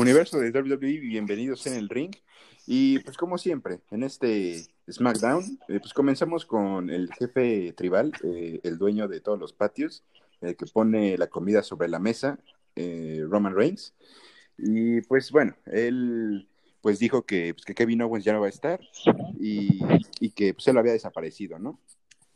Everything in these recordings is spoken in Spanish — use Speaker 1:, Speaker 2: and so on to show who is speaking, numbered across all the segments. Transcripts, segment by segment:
Speaker 1: Universo de WWE, bienvenidos en el ring. Y pues como siempre, en este SmackDown, eh, pues comenzamos con el jefe tribal, eh, el dueño de todos los patios, el que pone la comida sobre la mesa, eh, Roman Reigns. Y pues bueno, él pues dijo que, pues, que Kevin Owens ya no va a estar y, y que pues él había desaparecido, ¿no?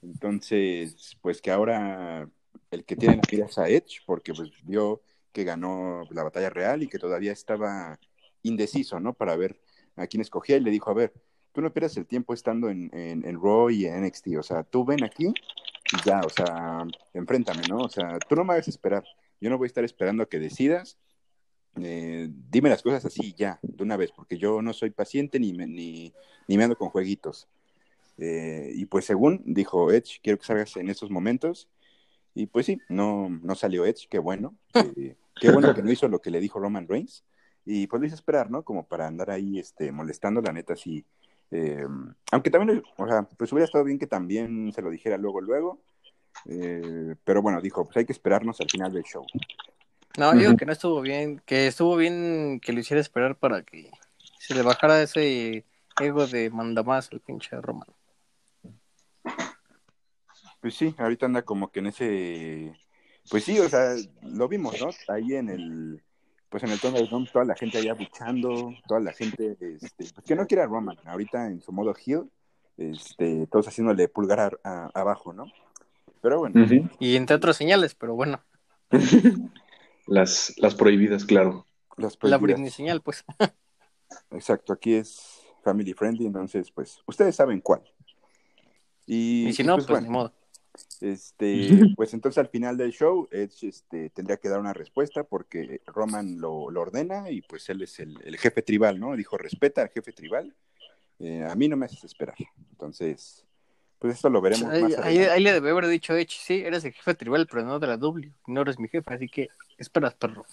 Speaker 1: Entonces, pues que ahora el que tiene la es a Edge, porque pues vio que ganó la batalla real y que todavía estaba indeciso, ¿no? Para ver a quién escogía y le dijo, a ver, tú no pierdas el tiempo estando en, en, en Raw y en NXT, o sea, tú ven aquí y ya, o sea, enfréntame, ¿no? O sea, tú no me hagas esperar, yo no voy a estar esperando a que decidas, eh, dime las cosas así ya, de una vez, porque yo no soy paciente ni me, ni, ni me ando con jueguitos. Eh, y pues según dijo Edge, quiero que salgas en estos momentos. Y pues sí, no, no salió Edge, qué bueno. Eh, qué bueno que no hizo lo que le dijo Roman Reigns. Y pues lo hice esperar, ¿no? Como para andar ahí este, molestando, la neta, sí. Eh, aunque también, o sea, pues hubiera estado bien que también se lo dijera luego, luego. Eh, pero bueno, dijo, pues hay que esperarnos al final del show.
Speaker 2: No, digo que no estuvo bien, que estuvo bien que lo hiciera esperar para que se le bajara ese ego de mandamás al pinche Roman.
Speaker 1: Pues sí, ahorita anda como que en ese, pues sí, o sea, lo vimos, ¿no? Ahí en el, pues en el tono de Dome, toda la gente allá buchando, toda la gente, este, pues que no quiere a Roman, ahorita en su modo heel, este, todos haciéndole pulgar a, a, abajo, ¿no? Pero bueno.
Speaker 3: Uh -huh.
Speaker 2: Y entre otras señales, pero bueno.
Speaker 3: las, las prohibidas, claro.
Speaker 1: Las
Speaker 2: La
Speaker 1: prohibidas.
Speaker 2: Britney señal, pues.
Speaker 1: Exacto, aquí es family friendly, entonces, pues, ustedes saben cuál. Y,
Speaker 2: Y si no, pues,
Speaker 1: bueno,
Speaker 2: ni modo.
Speaker 1: Este, pues entonces al final del show, Edge este, tendría que dar una respuesta porque Roman lo, lo ordena y pues él es el, el, jefe tribal, ¿no? Dijo, respeta al jefe tribal, eh, a mí no me haces esperar. Entonces, pues esto lo veremos
Speaker 2: Ahí,
Speaker 1: más
Speaker 2: ahí, ahí le debe haber dicho Edge, sí, eres el jefe tribal, pero no de la W, no eres mi jefe, así que esperas, perro.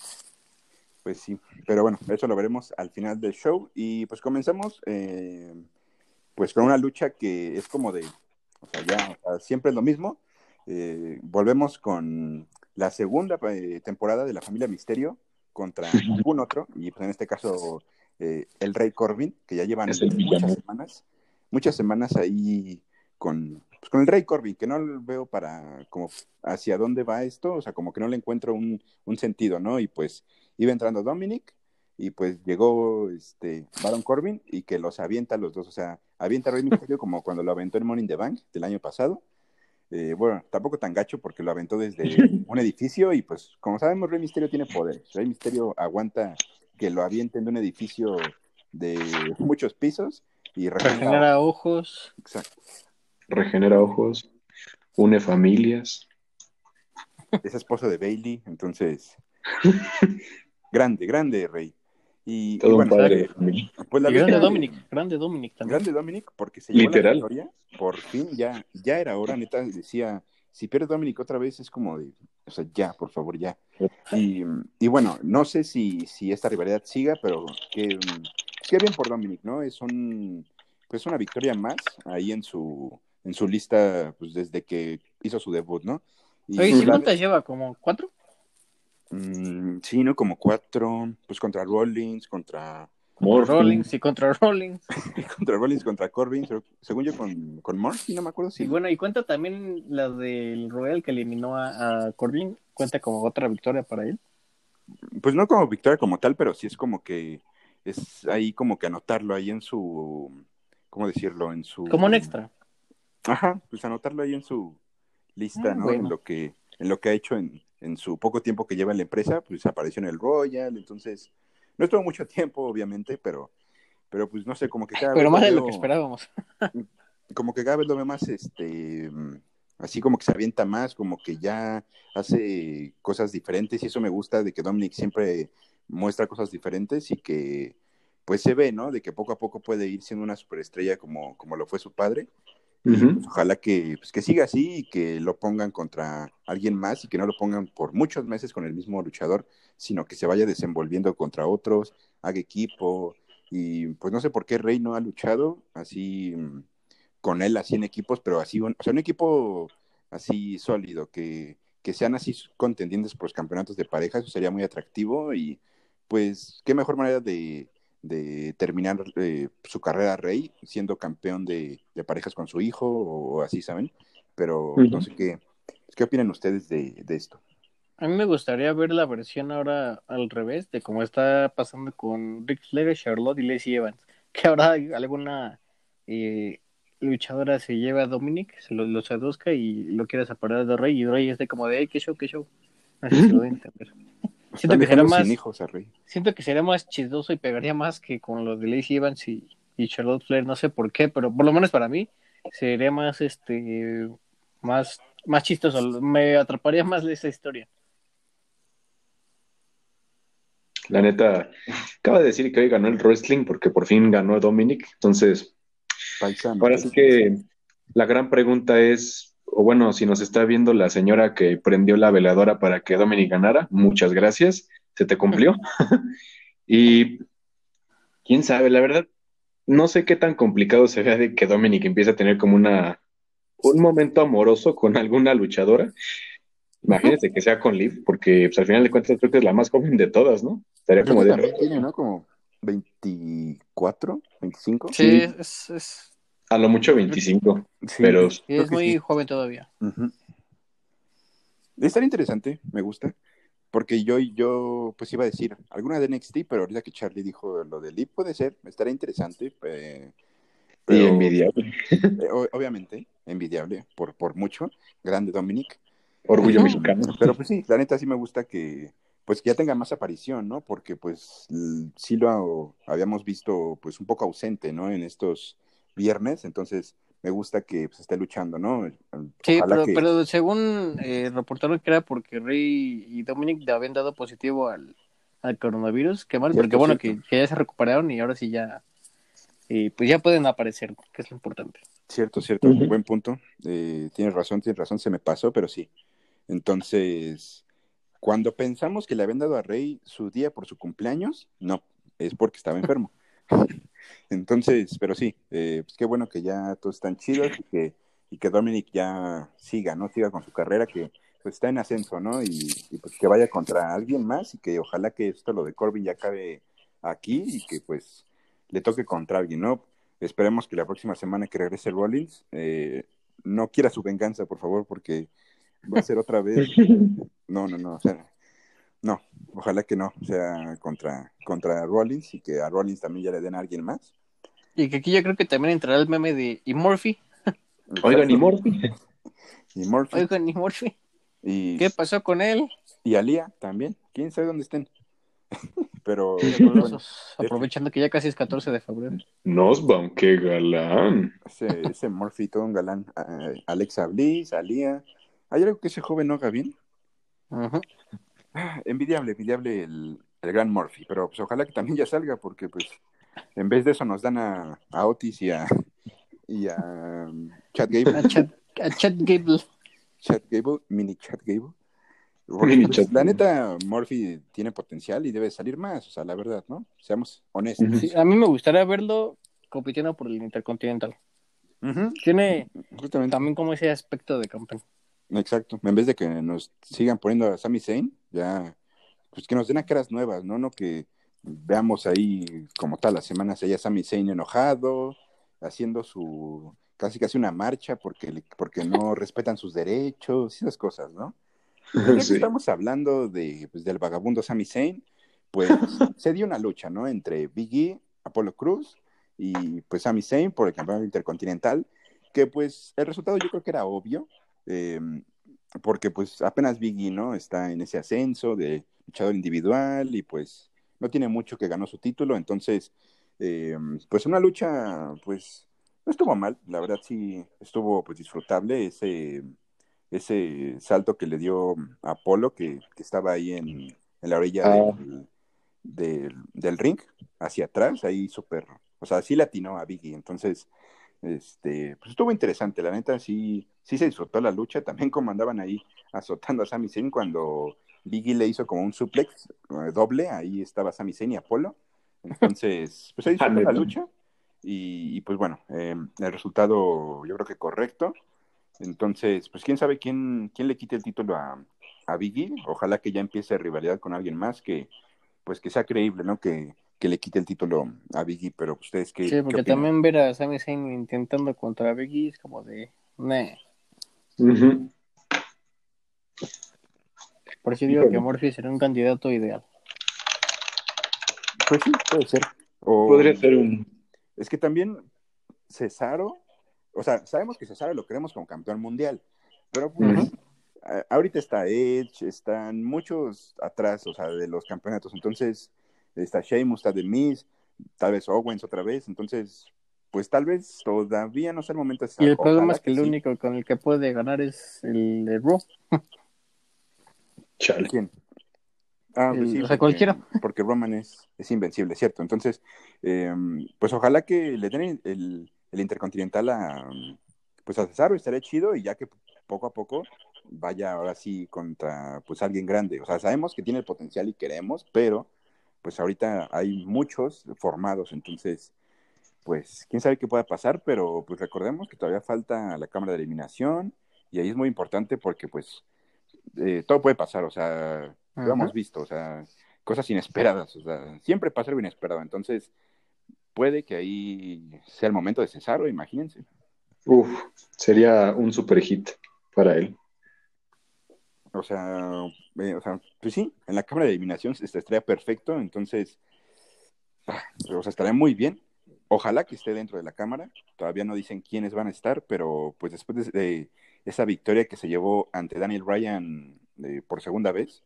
Speaker 1: Pues sí, pero bueno, eso lo veremos al final del show y pues comenzamos eh, pues con una lucha que es como de, o sea, ya o sea, siempre es lo mismo. Eh, volvemos con la segunda eh, temporada de la familia Misterio contra algún otro, y pues en este caso eh, el Rey Corbin, que ya llevan muchas
Speaker 3: villano.
Speaker 1: semanas, muchas semanas ahí con, pues, con el Rey Corbin, que no veo para como hacia dónde va esto, o sea, como que no le encuentro un, un sentido, ¿no? Y pues iba entrando Dominic y pues llegó este Baron Corbin y que los avienta los dos, o sea, avienta a Rey Mysterio como cuando lo aventó en Money in the Bank del año pasado. Eh, bueno, tampoco tan gacho porque lo aventó desde un edificio y pues como sabemos Rey Mysterio tiene poder. Rey Mysterio aguanta que lo avienten de un edificio de muchos pisos y regenera.
Speaker 2: Regenera ojos.
Speaker 1: Exacto.
Speaker 3: Regenera ojos, une familias.
Speaker 1: Es esposo de Bailey, entonces grande, grande Rey. Y, y
Speaker 3: un padre
Speaker 1: pues la
Speaker 2: Y grande Dominic, grande Dominic también.
Speaker 1: Grande Dominic, porque se llevó
Speaker 3: Literal.
Speaker 1: la victoria. Por fin, ya, ya era hora, neta, decía, si pierde Dominic otra vez es como de, o sea, ya, por favor, ya. Y, y bueno, no sé si, si esta rivalidad siga, pero que, qué bien por Dominic, ¿no? Es un, pues una victoria más ahí en su, en su lista, pues desde que hizo su debut, ¿no? Y
Speaker 2: Oye, ¿sí
Speaker 1: la-
Speaker 2: cuántas lleva? ¿Como cuatro?
Speaker 1: Mm, sí, ¿no? Como cuatro, pues contra Rollins, contra,
Speaker 3: Morphin.
Speaker 2: Rollins y contra Rollins.
Speaker 1: contra Rollins, contra Corbin, según yo con, con Murphy, no me acuerdo si
Speaker 2: Y bueno, y cuenta también la del Royal que eliminó a, a Corbin. Cuenta como otra victoria para él.
Speaker 1: Pues no como victoria como tal, pero sí es como que es ahí como que anotarlo ahí en su, ¿cómo decirlo? En su...
Speaker 2: Como un extra.
Speaker 1: Ajá, pues anotarlo ahí en su lista,
Speaker 2: Ah,
Speaker 1: ¿no?
Speaker 2: bueno.
Speaker 1: En lo que, en lo que ha hecho en, en su poco tiempo que lleva en la empresa, pues apareció en el Royal, entonces no estuvo mucho tiempo, obviamente, pero, pero pues no sé, como que cada
Speaker 2: Pero
Speaker 1: vez
Speaker 2: más
Speaker 1: lo
Speaker 2: de lo que esperábamos.
Speaker 1: como que cada vez lo veo más, este, así como que se avienta más, como que ya hace cosas diferentes y eso me gusta de que Dominic siempre muestra cosas diferentes y que pues se ve, ¿no? De que poco a poco puede ir siendo una superestrella como, como lo fue su padre. Pues, ojalá que, pues, que siga así y que lo pongan contra alguien más y que no lo pongan por muchos meses con el mismo luchador, sino que se vaya desenvolviendo contra otros, haga equipo. Y pues no sé por qué Rey no ha luchado así mm, con él, así en equipos, pero así, un, o sea, un equipo así sólido, que, que sean así contendientes por los campeonatos de pareja, eso sería muy atractivo y pues qué mejor manera de, de terminar eh, su carrera rey siendo campeón de, de, parejas con su hijo o así, ¿saben? Pero uh -huh. no sé qué, qué opinan ustedes de, de, esto.
Speaker 2: A mí me gustaría ver la versión ahora al revés de cómo está pasando con Rick Flair, Charlotte y Lacey Evans. Que ahora alguna eh, luchadora se lleva a Dominic, se lo, lo seduzca y lo quiere separar de Rey y Rey es de como de, hey, qué show, qué show. Así se lo entender. Siento que, será más,
Speaker 1: hijos a Rey.
Speaker 2: siento que sería más chistoso y pegaría más que con los de Lacey Evans y, y Charlotte Flair, no sé por qué, pero por lo menos para mí sería más este más más chistoso, me atraparía más de esa historia.
Speaker 3: La neta, acaba de decir que hoy ganó el wrestling porque por fin ganó Dominic, entonces
Speaker 1: Paisano,
Speaker 3: ahora sí que la gran pregunta es, o bueno, si nos está viendo la señora que prendió la veladora para que Dominic ganara, muchas gracias, se te cumplió. y quién sabe, la verdad, no sé qué tan complicado se vea de que Dominic empiece a tener como una un momento amoroso con alguna luchadora. Imagínense que sea con Liv, porque pues, al final de cuentas creo que es la más joven de todas, ¿no? Estaría como de...
Speaker 1: También tiene, ¿no? Como 24, 25.
Speaker 2: Sí, sí. Es, es,
Speaker 3: A lo mucho 25, sí, pero...
Speaker 2: Sí, es muy sí. joven todavía.
Speaker 1: Uh -huh. Estaría interesante, me gusta. Porque yo, yo, pues iba a decir alguna de NXT, pero ahorita que Charlie dijo lo de Liv, puede ser, estaría interesante. Eh,
Speaker 3: pero, y envidiable.
Speaker 1: Eh, obviamente, envidiable, por, por mucho. Grande Dominic.
Speaker 3: Orgullo no, mexicano.
Speaker 1: Pero pues sí, la neta sí me gusta que pues que ya tenga más aparición, ¿no? Porque pues sí lo habíamos visto pues un poco ausente, ¿no? En estos viernes, entonces me gusta que pues, esté luchando, ¿no?
Speaker 2: Sí, pero, que... pero, según eh, reportaron que era porque Rey y Dominic le habían dado positivo al, al coronavirus, qué mal, porque bueno, que, que, ya se recuperaron y ahora sí ya, eh, pues ya pueden aparecer, que es lo importante.
Speaker 1: Cierto, cierto, uh -huh. buen punto. Eh, tienes razón, tienes razón, se me pasó, pero sí. Entonces, cuando pensamos que le habían dado a Rey su día por su cumpleaños, no, es porque estaba enfermo. Entonces, pero sí, eh, pues qué bueno que ya todos están chidos y que, y que Dominic ya siga, ¿no? Siga con su carrera, que pues está en ascenso, ¿no? Y, y, pues que vaya contra alguien más y que ojalá que esto, lo de Corbin, ya acabe aquí y que pues le toque contra alguien, ¿no? Esperemos que la próxima semana que regrese Rollins eh, no quiera su venganza, por favor, porque va a ser otra vez. No, no, no, o sea, no, ojalá que no, o sea, contra, contra Rollins y que a Rollins también ya le den a alguien más.
Speaker 2: Y que aquí yo creo que también entrará el meme de ¿y Murphy?
Speaker 3: Oigan, ¿y Murphy?
Speaker 1: ¿Y Murphy?
Speaker 2: Oigan, ¿y Murphy?
Speaker 1: Y,
Speaker 2: ¿Qué pasó con él?
Speaker 1: Y Alía también, quién sabe dónde estén. Pero
Speaker 2: bueno, aprovechando que ya casi es 14 de febrero.
Speaker 3: Nosbaum, qué galán.
Speaker 1: Ese, ese Murphy, todo un galán. Uh, Alexa Bliss, Alía. ¿Hay algo que ese joven no haga bien?
Speaker 2: Uh -huh.
Speaker 1: Ah, envidiable, envidiable el, el, gran Murphy, pero pues ojalá que también ya salga, porque pues en vez de eso nos dan a, a Otis y a, y a um, Chad Gable.
Speaker 2: A Chad, a Chad Gable.
Speaker 1: Chad Gable, mini Chad Gable. Porque, pues, la neta, Murphy tiene potencial y debe salir más, o sea, la verdad, ¿no? Seamos honestos.
Speaker 2: Sí, a mí me gustaría verlo compitiendo por el Intercontinental. Uh -huh. Tiene Justamente. también como ese aspecto de campeón.
Speaker 1: Exacto. En vez de que nos sigan poniendo a Sami Zayn, ya, pues que nos den a caras nuevas, ¿no? No que veamos ahí como tal las semanas allá Sami Zayn enojado, haciendo su casi casi una marcha porque, porque no respetan sus derechos, esas cosas, ¿no? Sí. estamos hablando de, pues, del vagabundo Sami Zayn, pues se dio una lucha, ¿no? Entre Biggie, Apolo Cruz y pues Sami Zayn por el campeonato intercontinental, que pues el resultado yo creo que era obvio, eh, porque pues apenas Biggie, ¿no? Está en ese ascenso de luchador individual y pues no tiene mucho que ganó su título, entonces eh, pues una lucha pues no estuvo mal, la verdad sí estuvo pues disfrutable ese ese salto que le dio a Apolo, que, que estaba ahí en, en la orilla ah. del, del, del, ring, hacia atrás, ahí súper, o sea, sí latinó a Biggie, entonces, este, pues estuvo interesante, la neta, sí, sí se disfrutó la lucha, también como andaban ahí azotando a Sami Zayn cuando Biggie le hizo como un suplex eh, doble, ahí estaba Sami Zayn y Apolo, entonces, pues se disfrutó la lucha, y, y pues bueno, eh, el resultado yo creo que correcto, entonces, pues quién sabe quién, quién le quite el título a, a Biggie. Ojalá que ya empiece rivalidad con alguien más, que, pues que sea creíble, ¿no? Que, que le quite el título a Biggie, pero ustedes qué
Speaker 2: Sí, porque
Speaker 1: qué
Speaker 2: también ver a Sami Zayn intentando contra Biggie es como de... Nah. Por eso digo que Murphy sería un candidato ideal.
Speaker 1: Pues sí, puede ser. O-
Speaker 3: Podría ser un.
Speaker 1: Es que también Cesaro, o sea, sabemos que Cesaro lo queremos como campeón mundial, pero pues, ahorita está Edge, están muchos atrás, o sea, de los campeonatos, entonces está Sheamus, está The Miz, tal vez Owens otra vez, entonces, pues tal vez todavía no sea el momento de
Speaker 2: Y el problema es que el
Speaker 1: sí.
Speaker 2: único con el que puede ganar es el de Raw.
Speaker 3: Chale.
Speaker 1: ¿Quién? Ah, pues
Speaker 2: El-
Speaker 1: sí,
Speaker 2: o sea,
Speaker 1: porque-
Speaker 2: cualquiera.
Speaker 1: Porque Roman es, es invencible, ¿cierto? Entonces, eh, pues ojalá que le den el, el- el Intercontinental a, pues a Cesaro, estaría chido, y ya que poco a poco vaya ahora sí contra pues alguien grande. O sea, sabemos que tiene el potencial y queremos, pero pues ahorita hay muchos formados, entonces, pues quién sabe qué pueda pasar, pero pues recordemos que todavía falta la cámara de eliminación, y ahí es muy importante porque pues eh, todo puede pasar, o sea, lo hemos visto, o sea, cosas inesperadas, o sea, siempre pasa algo inesperado, entonces puede que ahí sea el momento de Cesaro, imagínense.
Speaker 3: Uf, sería un super hit para él.
Speaker 1: O sea, eh, o sea, pues sí, en la cámara de eliminación este, estaría perfecto, entonces, ah, o sea, estaría muy bien. Ojalá que esté dentro de la cámara. Todavía no dicen quiénes van a estar, pero pues después de, de esa victoria que se llevó ante Daniel Bryan eh, por segunda vez,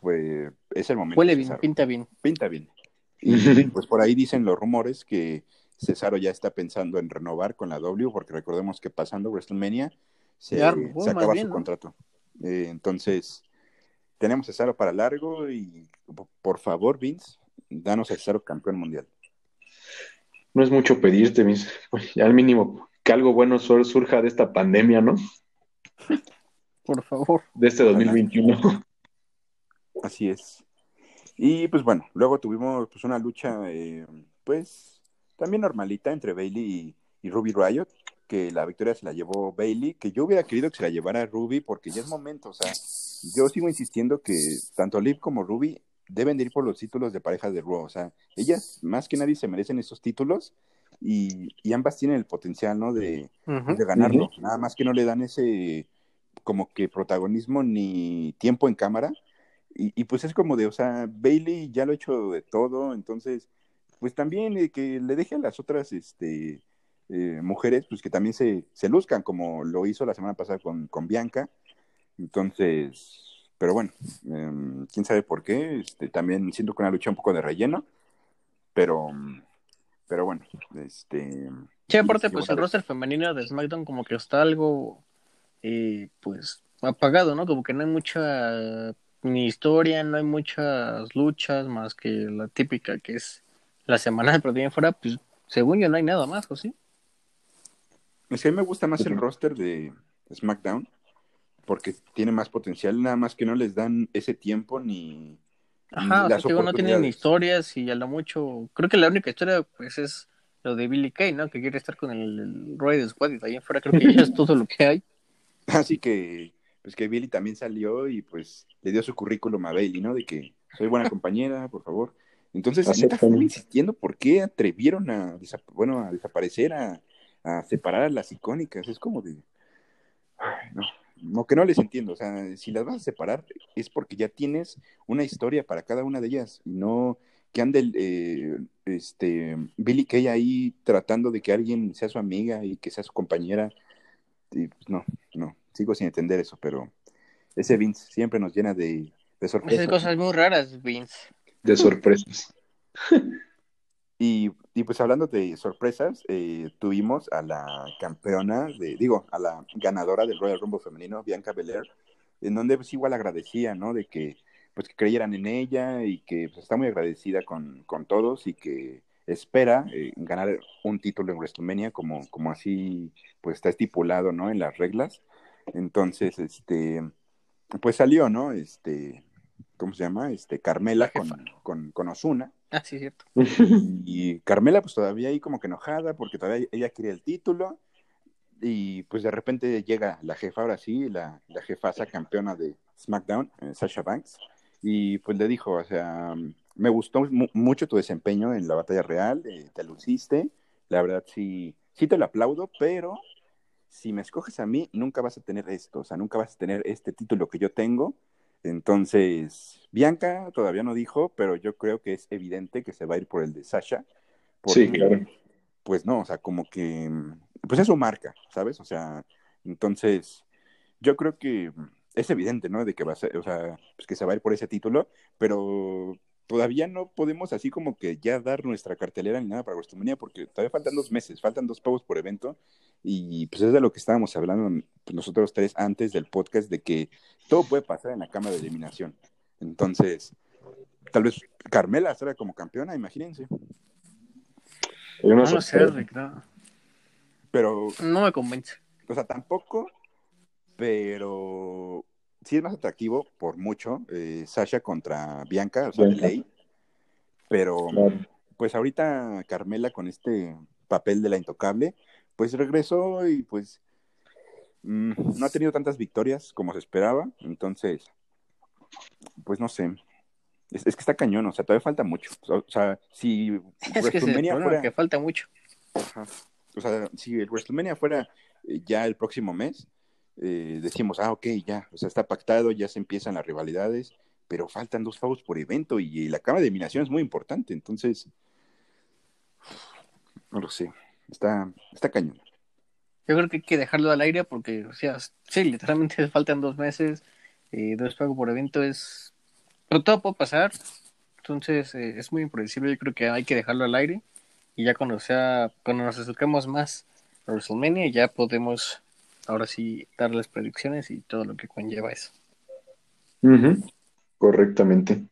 Speaker 1: pues es el momento.
Speaker 2: Huele bien,
Speaker 1: Cesaro.
Speaker 2: pinta bien.
Speaker 1: Pinta bien. Y pues por ahí dicen los rumores que Cesaro ya está pensando en renovar con la W, porque recordemos que pasando WrestleMania se,
Speaker 2: Ya renovó,
Speaker 1: se acaba
Speaker 2: bien,
Speaker 1: su
Speaker 2: ¿no?
Speaker 1: contrato. Eh, entonces, tenemos Cesaro para largo y por favor, Vince, danos a Cesaro campeón mundial.
Speaker 3: No es mucho pedirte, pues, ya al mínimo que algo bueno sur- surja de esta pandemia, ¿no?
Speaker 2: Por favor.
Speaker 3: De este 2021.
Speaker 1: Así es. Y pues bueno, luego tuvimos pues una lucha, eh, pues también normalita entre Bailey y, y Ruby Riot, que la victoria se la llevó Bailey, que yo hubiera querido que se la llevara Ruby porque ya es momento, o sea, yo sigo insistiendo que tanto Liv como Ruby deben de ir por los títulos de parejas de Raw, o sea, ellas más que nadie se merecen esos títulos y, y ambas tienen el potencial, ¿no? De, de ganarlo, nada más que no le dan ese como que protagonismo ni tiempo en cámara y, y pues es como de, o sea, Bailey ya lo ha hecho de todo, entonces, pues también eh, que le deje a las otras este, eh, mujeres, pues que también se, se luzcan, como lo hizo la semana pasada con, con Bianca. Entonces, pero bueno, em, quién sabe por qué, este, también siento que una lucha un poco de relleno, pero, pero bueno, este...
Speaker 2: Sí, aparte, pues el roster femenino de SmackDown como que está algo, eh, pues, apagado, ¿no? Como que no hay mucha ni historia, no hay muchas luchas más que la típica que es la semanal, pero de en fuera, pues, según yo no hay nada más, ¿o sí?
Speaker 1: Es que a mí me gusta más el roster de SmackDown porque tiene más potencial, nada más que no les dan ese tiempo ni,
Speaker 2: Ajá,
Speaker 1: ni
Speaker 2: o sea, no tienen historias y a lo mucho, creo que la única historia, pues, es lo de Billy Kay, ¿no? Que quiere estar con el, el Roy Squad y de ahí en fuera creo que ya es todo lo que hay.
Speaker 1: Así que, pues que Billy también salió y pues le dio su currículum a Bailey, ¿no? De que soy buena compañera, por favor. Entonces, fueron insistiendo por qué atrevieron a, bueno, a desaparecer, a, a separar a las icónicas. Es como de, ay, no, no, que no les entiendo. O sea, si las vas a separar es porque ya tienes una historia para cada una de ellas y no que ande el, eh, este, Billy Kay ahí tratando de que alguien sea su amiga y que sea su compañera. Y pues no, no, sigo sin entender eso, pero ese Vince siempre nos llena de, de sorpresas.
Speaker 2: Esas cosas muy raras, Vince.
Speaker 3: De sorpresas.
Speaker 1: Y, y pues hablando de sorpresas, eh, tuvimos a la campeona, de, digo, a la ganadora del Royal Rumble femenino, Bianca Belair, en donde pues igual agradecía, ¿no? De que pues que creyeran en ella y que pues, está muy agradecida con, con todos y que espera eh, ganar un título en WrestleMania como, como así pues está estipulado, ¿no? En las reglas. Entonces, este, pues salió, ¿no? Este, ¿cómo se llama? Este, Carmela con, con, con Ozuna.
Speaker 2: Ah, sí, cierto.
Speaker 1: Y Carmela, pues todavía ahí como que enojada porque todavía ella quería el título. Y pues de repente llega la jefa, ahora sí, la, la jefasa campeona de SmackDown, eh, Sasha Banks. y pues le dijo, o sea, me gustó mucho tu desempeño en la batalla real, eh, te luciste, la verdad sí, sí te lo aplaudo, pero si me escoges a mí, nunca vas a tener esto, o sea, nunca vas a tener este título que yo tengo. Entonces, Bianca todavía no dijo, pero yo creo que es evidente que se va a ir por el de Sasha.
Speaker 3: sí, claro.
Speaker 1: Pues no, o sea, como que, pues es su marca, ¿sabes? O sea, entonces, yo creo que es evidente, ¿no? De que va a ser, o sea, pues que se va a ir por ese título, pero todavía no podemos así como que ya dar nuestra cartelera ni nada para WrestleMania porque todavía faltan dos meses, faltan dos pavos por evento y pues es de lo que estábamos hablando pues, nosotros tres antes del podcast de que todo puede pasar en la cámara de eliminación. Entonces, tal vez Carmela será como campeona, imagínense.
Speaker 2: no, no sé,
Speaker 1: Pero...
Speaker 2: No me convence.
Speaker 1: O sea, tampoco, pero sí es más atractivo por mucho eh, Sasha contra Bianca, o sea, ley. Pero pues ahorita Carmela con este papel de la intocable, pues regresó y pues mm, no ha tenido tantas victorias como se esperaba, entonces, pues no sé. Es, que está cañón, o sea, todavía falta mucho. O, sea, si
Speaker 2: es que fuera... que falta mucho.
Speaker 1: O sea, si el WrestleMania fuera eh, ya el próximo mes, eh, decimos, ah, ok, ya, o sea, está pactado, ya se empiezan las rivalidades, pero faltan dos pavos por evento y, la cama de eliminación es muy importante, entonces, no lo sé, está, está cañón.
Speaker 2: Yo creo que hay que dejarlo al aire porque, o sea, sí, literalmente faltan dos meses, eh, dos pagos por evento es, pero todo puede pasar, entonces eh, es muy impredecible, yo creo que hay que dejarlo al aire y ya cuando sea, cuando nos acerquemos más a WrestleMania ya podemos ahora sí dar las predicciones y todo lo que conlleva eso.
Speaker 3: Correctamente.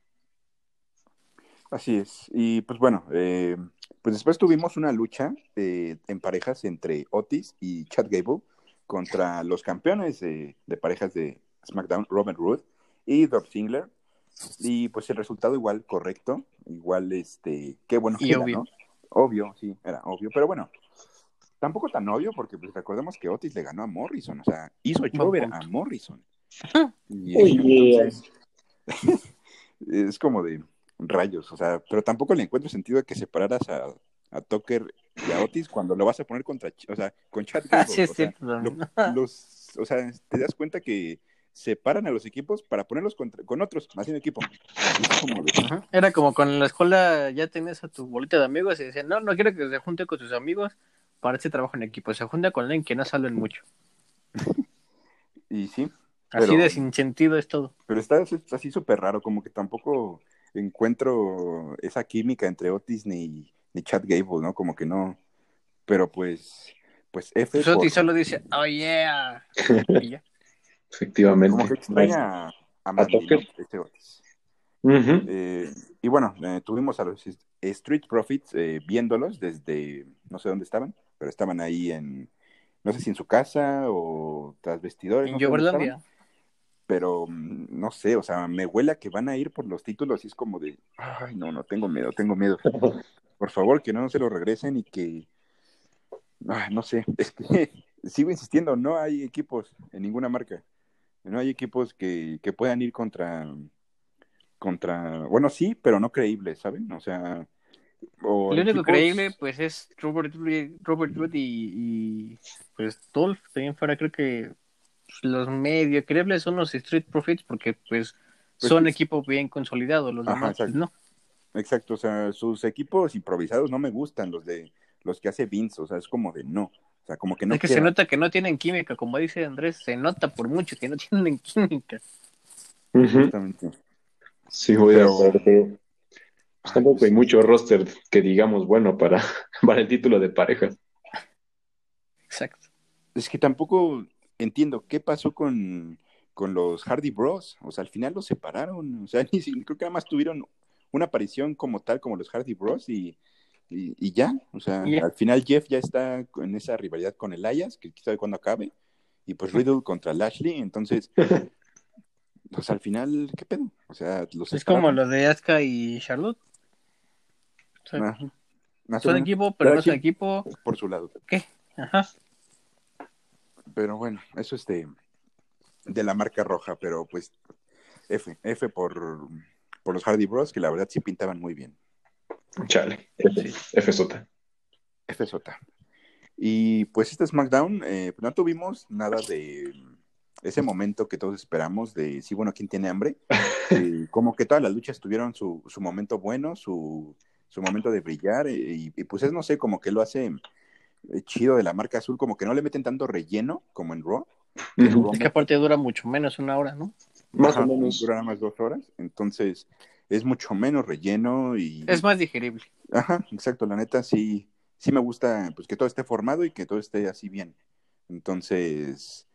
Speaker 1: Así es. Y pues bueno, eh, pues después tuvimos una lucha eh, en parejas entre Otis y Chad Gable contra los campeones de, parejas de SmackDown, Robert Roode y Dolph Ziggler. Y pues el resultado igual correcto, igual este, qué bueno
Speaker 2: y obvio.
Speaker 1: Obvio, sí, era obvio, pero bueno, tampoco tan obvio, porque pues, recordemos que Otis le ganó a Morrison, o sea, hizo Jover a Morrison. Y es como de rayos, o sea, pero tampoco le encuentro sentido de que separaras a, a Tucker y a Otis cuando lo vas a poner contra, o sea, con Chad
Speaker 2: sí, o, sea,
Speaker 1: los, o sea, te das cuenta que separan a los equipos para ponerlos con otros, más en equipo.
Speaker 2: Era como con la escuela ya tenías a tu bolita de amigos y decían, no, no quiero que se junte con sus amigos para ese trabajo en equipo. Se junta con alguien que no salen mucho.
Speaker 1: y sí.
Speaker 2: Así de sin sentido es todo.
Speaker 1: Pero está así súper raro, como que tampoco encuentro esa química entre Otis ni, ni Chad Gable, ¿no? Como que no. Pero pues, pues F.
Speaker 2: Pues Otis solo dice, oh yeah.
Speaker 3: Efectivamente.
Speaker 1: Como que extraña a, a este Otis. Eh, y bueno, eh, tuvimos a los Street Profits eh, viéndolos desde, no sé dónde estaban, pero estaban ahí en, no sé si en su casa o tras vestidores.
Speaker 2: En no
Speaker 1: pero mm, no sé, o sea, me huele a que van a ir por los títulos y es como de, ay, no, no, tengo miedo, tengo miedo. Por favor, que no se lo regresen y que, ay, no sé, es que sigo insistiendo, no hay equipos en ninguna marca, no hay equipos que, que puedan ir contra, contra, bueno, sí, pero no creíbles, ¿saben? O sea,
Speaker 2: lo único creíble, pues, es Robert, Robert y, pues Dolph. También fuera, creo que los medio creíbles son los Street Profits, porque pues, pues son equipos bien consolidados, los demás, pues, no.
Speaker 1: Exacto, o sea, sus equipos improvisados no me gustan, los de los que hace Vince, o sea, es como de no. O sea, como que no.
Speaker 2: Es que se nota que no tienen química, como dice Andrés, se nota por mucho que no tienen química.
Speaker 1: Exactamente.
Speaker 3: Sí, voy a acuerdo. Pues tampoco hay mucho roster que digamos bueno para, para el título de pareja.
Speaker 2: Exacto.
Speaker 1: Es que tampoco entiendo qué pasó con, los Hardy Bros. O sea, al final los separaron. O sea, ni, creo que nada más tuvieron una aparición como tal, como los Hardy Bros. Y, y, ya. O sea, al final Jeff ya está en esa rivalidad con Elias, que quizá de cuándo acabe. Y pues Riddle contra Lashley. Entonces, pues al final, ¿qué pedo? O sea, los
Speaker 2: Es como lo de Asuka y Charlotte. Son equipo, pero no son equipo.
Speaker 1: Por su lado.
Speaker 2: ¿Qué? Ajá.
Speaker 1: Pero bueno, eso es de, de la marca roja, pero pues F, F por, por los Hardy Bros, que la verdad sí pintaban muy bien.
Speaker 3: Chale, F, F sota.
Speaker 1: F sota. Y pues este SmackDown, eh, no tuvimos nada de ese momento que todos esperamos de, sí, bueno, ¿quién tiene hambre? Eh, como que todas las luchas tuvieron su, su momento bueno, su, su momento de brillar, eh, y, y, pues es, no sé, como que lo hace chido de la marca azul, como que no le meten tanto relleno como en Raw.
Speaker 2: Uh -huh. Es que aparte dura mucho menos una hora, ¿no?
Speaker 1: Más Ajá, o menos. Dura más dos horas, entonces es mucho menos relleno y...
Speaker 2: Es más digerible.
Speaker 1: Ajá, exacto, la neta sí, sí me gusta pues que todo esté formado y que todo esté así bien. Entonces,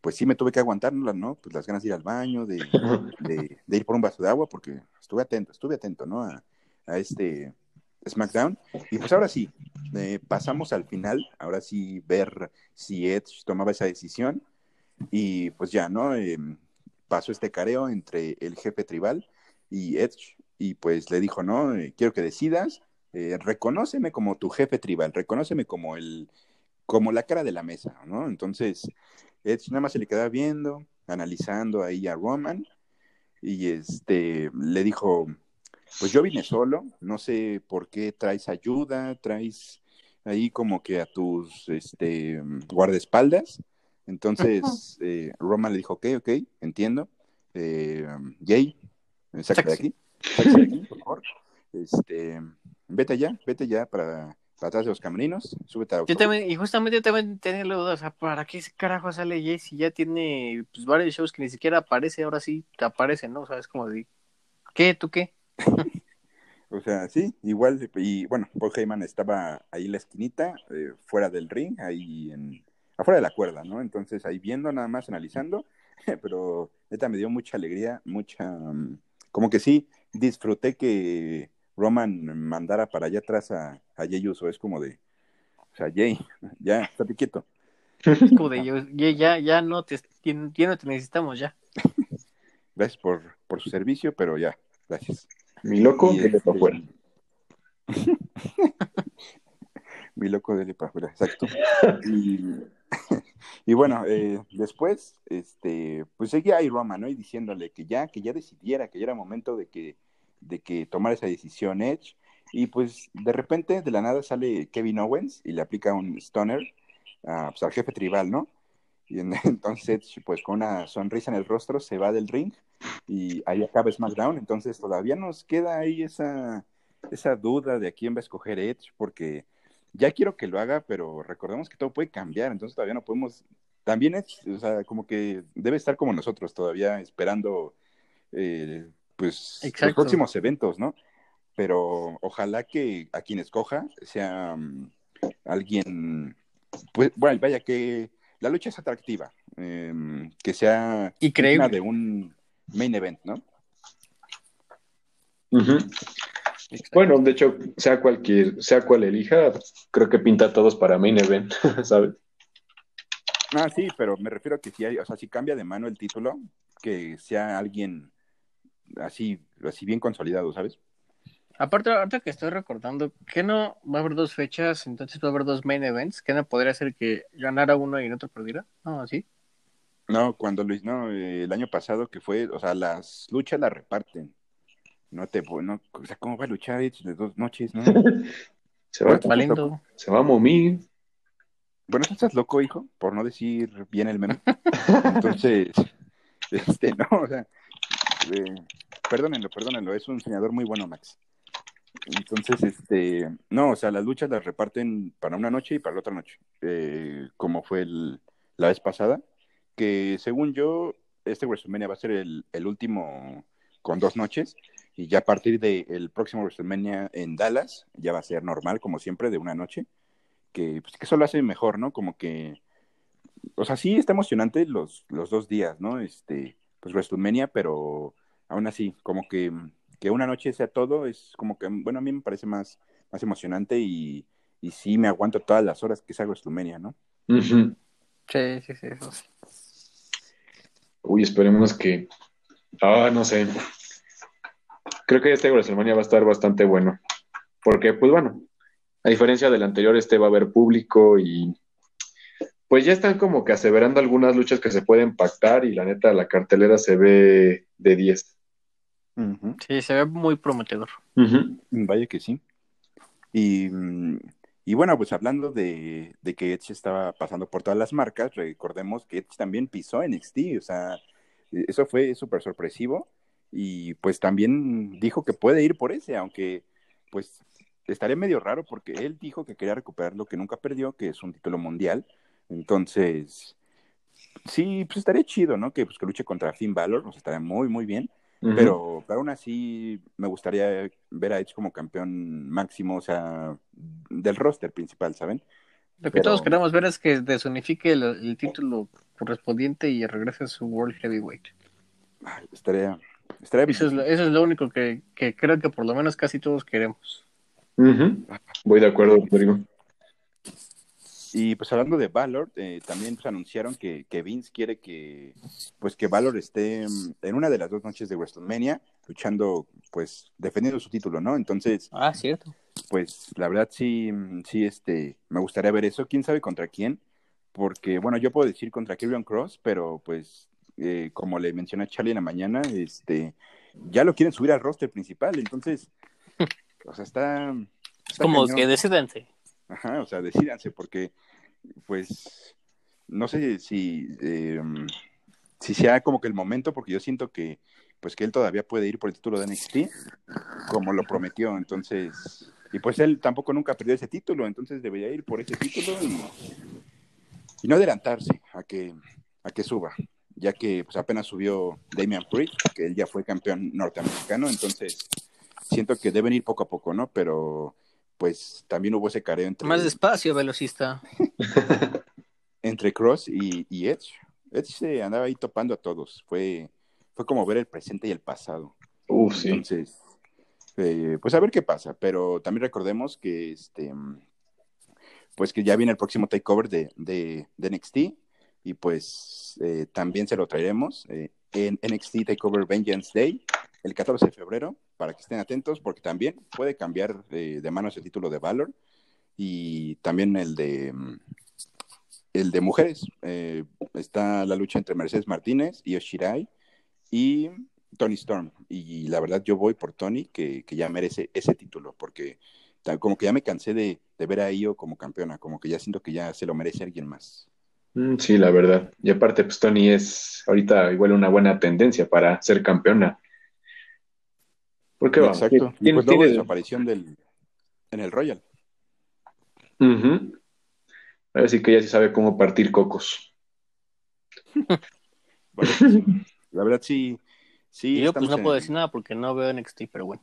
Speaker 1: pues sí me tuve que aguantarla, ¿no? Pues las ganas de ir al baño, de, de, de ir por un vaso de agua, porque estuve atento, estuve atento, ¿no? A, a este SmackDown. Y pues ahora sí, eh, pasamos al final, ahora sí ver si Edge tomaba esa decisión. Y pues ya, ¿no? Eh, pasó este careo entre el jefe tribal y Edge. Y pues le dijo, ¿no? Eh, quiero que decidas, reconóceme como tu jefe tribal, reconóceme como el, como la cara de la mesa, ¿no? Entonces, Edge nada más se le quedaba viendo, analizando ahí a Roman. Y este, le dijo, pues yo vine solo, no sé por qué traes ayuda, traes ahí como que a tus este, guardaespaldas. Entonces, eh, Roman le dijo, ok, ok, entiendo. Eh, Jay, sácate de aquí, sácate de aquí, por favor. Este, vete allá, vete ya para, para atrás de los camerinos, súbete a
Speaker 2: yo también, Y justamente yo también tenía la duda, o sea, ¿para qué carajo sale Jay si ya tiene pues, varios shows que ni siquiera aparece, ahora sí te aparece, ¿no? O sea, es como de, ¿qué? ¿Tú qué?
Speaker 1: o sea, sí, igual, y bueno, Paul Heyman estaba ahí en la esquinita, eh, fuera del ring, ahí en, afuera de la cuerda, ¿no? Entonces ahí viendo nada más, analizando, pero neta me dio mucha alegría, mucha, um, como que sí, disfruté que Roman mandara para allá atrás a, a Jey Uso, es como de, o sea, Jay, ya, estate quieto.
Speaker 2: Es como de, yo, ya, ya no te, ya no te necesitamos, ya.
Speaker 1: Gracias por, por su servicio, pero ya, gracias.
Speaker 3: Mi loco, dele este... para afuera.
Speaker 1: Mi loco, dele para afuera, exacto. Y, y bueno, eh, después, este, pues seguía ahí Roma, ¿no? Y diciéndole que ya, que ya decidiera, que ya era momento de que, de que tomara esa decisión Edge. Y pues de repente, de la nada, sale Kevin Owens y le aplica un stoner uh, pues, al jefe tribal, ¿no? Y entonces, pues con una sonrisa en el rostro, se va del ring y ahí acaba SmackDown. Entonces, todavía nos queda ahí esa, esa duda de a quién va a escoger Edge, porque ya quiero que lo haga, pero recordemos que todo puede cambiar. Entonces, todavía no podemos. También Edge, o sea, como que debe estar como nosotros, todavía esperando, eh, pues, Exacto. los próximos eventos, ¿no? Pero ojalá que a quien escoja sea um, alguien, pues, bueno, vaya que la lucha es atractiva, eh, que sea
Speaker 2: Increíble.
Speaker 1: de un main event, ¿no?
Speaker 3: Uh -huh. Bueno, de hecho, sea cualquier, sea cual elija, creo que pinta a todos para main event, ¿sabes?
Speaker 1: Ah, sí, pero me refiero a que si hay, o sea, si cambia de mano el título, que sea alguien así, así bien consolidado, ¿sabes?
Speaker 2: Aparte, ahorita que estoy recordando, que no va a haber dos fechas, entonces va a haber dos main events, que no podría ser que ganara uno y el otro perdiera, ¿no? ¿Así?
Speaker 1: No, cuando Luis, no, eh, el año pasado que fue, o sea, las luchas las reparten. No te, no, o sea, ¿cómo va a luchar de dos noches, no?
Speaker 3: se va valiendo. Se va a momir.
Speaker 1: Bueno, tú estás loco, hijo, por no decir bien el meme. Entonces, este, no, o sea, eh, perdónenlo, perdónenlo, es un diseñador muy bueno, Max. Entonces, este, no, o sea, las luchas las reparten para una noche y para la otra noche, eh, como fue el, la vez pasada, que según yo, este WrestleMania va a ser el, el último con dos noches, y ya a partir del próximo WrestleMania en Dallas, ya va a ser normal, como siempre, de una noche, que, pues, que eso lo hace mejor, ¿no? Como que, o sea, sí está emocionante los, los dos días, ¿no? Este, pues WrestleMania, pero aún así, como que que una noche sea todo es como que, bueno, a mí me parece más, más emocionante y, y sí me aguanto todas las horas que sea WrestleMania, ¿no?
Speaker 3: Uh -huh.
Speaker 2: Sí, sí, sí, eso sí.
Speaker 3: Uy, esperemos que, ah, no sé, creo que este WrestleMania va a estar bastante bueno, porque, pues bueno, a diferencia del anterior, este va a haber público y pues ya están como que aseverando algunas luchas que se pueden pactar y la neta la cartelera se ve de 10.
Speaker 2: Sí, se ve muy prometedor.
Speaker 3: Ujú.
Speaker 1: Vaya que sí. Y, y bueno, pues hablando de, de que Edge estaba pasando por todas las marcas, recordemos que Edge también pisó NXT, o sea, eh, eso fue súper sorpresivo y pues también dijo que puede ir por ese, aunque pues estaría medio raro porque él dijo que quería recuperar lo que nunca perdió, que es un título mundial, entonces sí, pues estaría chido, ¿no? Que pues que luche contra Finn Balor, pues estaría muy, muy bien. Pero, pero aún así me gustaría ver a Edge como campeón máximo, o sea, del roster principal, ¿saben?
Speaker 2: Lo que
Speaker 1: Pero-
Speaker 2: todos queremos ver es que desunifique el, el título correspondiente y regrese a su World Heavyweight.
Speaker 1: Ay, estaría, estaría bien.
Speaker 2: Eso es lo, eso es lo único que, que creo que por lo menos casi todos queremos.
Speaker 3: Voy de acuerdo, Rodrigo.
Speaker 1: Y pues hablando de Valor, eh, también pues, anunciaron que, que Vince quiere que pues que Valor esté mm, en una de las dos noches de WrestleMania luchando, pues defendiendo su título, ¿no? Entonces,
Speaker 2: Ah, cierto.
Speaker 1: pues la verdad sí, mm, sí, este, me gustaría ver eso. ¿Quién sabe contra quién? Porque, bueno, yo puedo decir contra Kirion Cross, pero pues eh, como le mencioné a Charlie en la mañana, este, ya lo quieren subir al roster principal, entonces, o sea, está...
Speaker 2: Es
Speaker 1: está
Speaker 2: como
Speaker 1: cañón.
Speaker 2: que decídanse.
Speaker 1: Ajá, o sea, decídanse, porque, pues, no sé si, eh, si sea como que el momento, porque yo siento que, pues, que él todavía puede ir por el título de NXT, como lo prometió, entonces, y pues él tampoco nunca perdió ese título, entonces debería ir por ese título y, no adelantarse a que, a que suba, ya que pues apenas subió Damian Priest, que él ya fue campeón norteamericano, entonces siento que deben ir poco a poco, ¿no? Pero pues también hubo ese careo entre,
Speaker 2: Más despacio, velocista.
Speaker 1: entre Cross y, y Edge. Edge se andaba ahí topando a todos. Fue, fue como ver el presente y el pasado.
Speaker 3: Uf, sí.
Speaker 1: Entonces, eh, pues a ver qué pasa. Pero también recordemos que este pues que ya viene el próximo takeover de, de, de NXT. Y pues eh, también se lo traeremos eh, en NXT Takeover Vengeance Day, el 14 de febrero, para que estén atentos, porque también puede cambiar eh, de manos el título de Valor y también el de mm, el de mujeres. Eh, está la lucha entre Mercedes Martínez y Oshirai y Tony Storm. Y la verdad yo voy por Tony, que, que ya merece ese título, porque como que ya me cansé de, de ver a Io como campeona, como que ya siento que ya se lo merece alguien más.
Speaker 3: Mm, Sí, la verdad. Y aparte, pues Tony es ahorita igual una buena tendencia para ser campeona. ¿Por qué va?
Speaker 1: Exacto. Y
Speaker 3: Tiene-
Speaker 1: pues luego de
Speaker 3: tiene-
Speaker 1: su aparición del, en el Royal.
Speaker 3: Ujú. Así que ya sí sabe cómo partir cocos.
Speaker 1: Bueno, pues la verdad sí. sí
Speaker 2: Y yo pues no
Speaker 1: en
Speaker 2: puedo decir nada porque no veo NXT, pero bueno.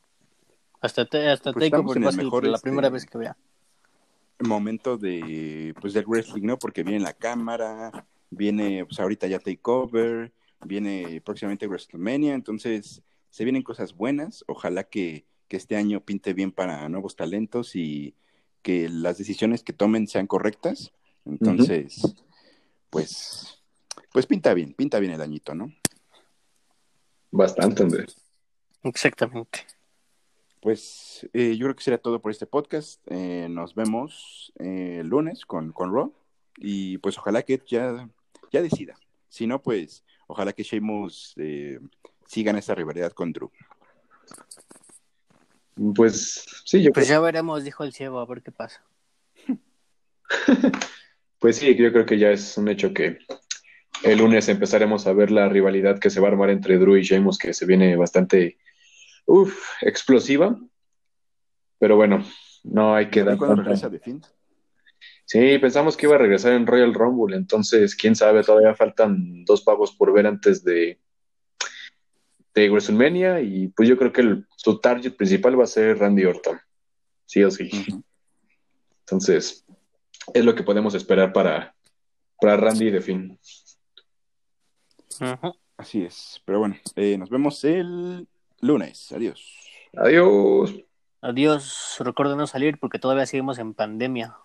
Speaker 2: Hasta, te, hasta
Speaker 1: Pues
Speaker 2: Takeover va a
Speaker 1: el
Speaker 2: ser la
Speaker 1: este,
Speaker 2: primera vez que vea.
Speaker 1: momento de pues del wrestling, ¿no? Porque viene la cámara, viene pues ahorita ya Takeover, viene próximamente WrestleMania, entonces se vienen cosas buenas, ojalá que, que este año pinte bien para nuevos talentos y que las decisiones que tomen sean correctas, entonces pues pues pinta bien, pinta bien el añito, ¿no?
Speaker 3: Bastante, Andrés.
Speaker 2: Exactamente.
Speaker 1: Pues eh, yo creo que será todo por este podcast. Eh, nos vemos eh, el lunes con, con Raw. Y pues ojalá que ya, ya decida. Si no, pues ojalá que Sheamus eh, sigan esa rivalidad con Drew.
Speaker 3: Pues sí, yo
Speaker 2: Pues
Speaker 3: creo,
Speaker 2: ya veremos, dijo el ciego, a ver qué pasa.
Speaker 3: pues sí, yo creo que ya es un hecho que el lunes empezaremos a ver la rivalidad que se va a armar entre Drew y Sheamus, que se viene bastante uf, explosiva. Pero bueno, no hay que dar
Speaker 1: ¿Y cuándo regresa de fin?
Speaker 3: Sí, pensamos que iba a regresar en Royal Rumble, entonces quién sabe, todavía faltan dos pagos por ver antes de, de WrestleMania y pues yo creo que el- su target principal va a ser Randy Orton, sí o sí. Entonces, es lo que podemos esperar para, para Randy de fin.
Speaker 1: Así es. Pero bueno, eh, nos vemos el lunes. Adiós.
Speaker 3: Adiós.
Speaker 2: Adiós, recuerden no salir porque todavía seguimos en pandemia.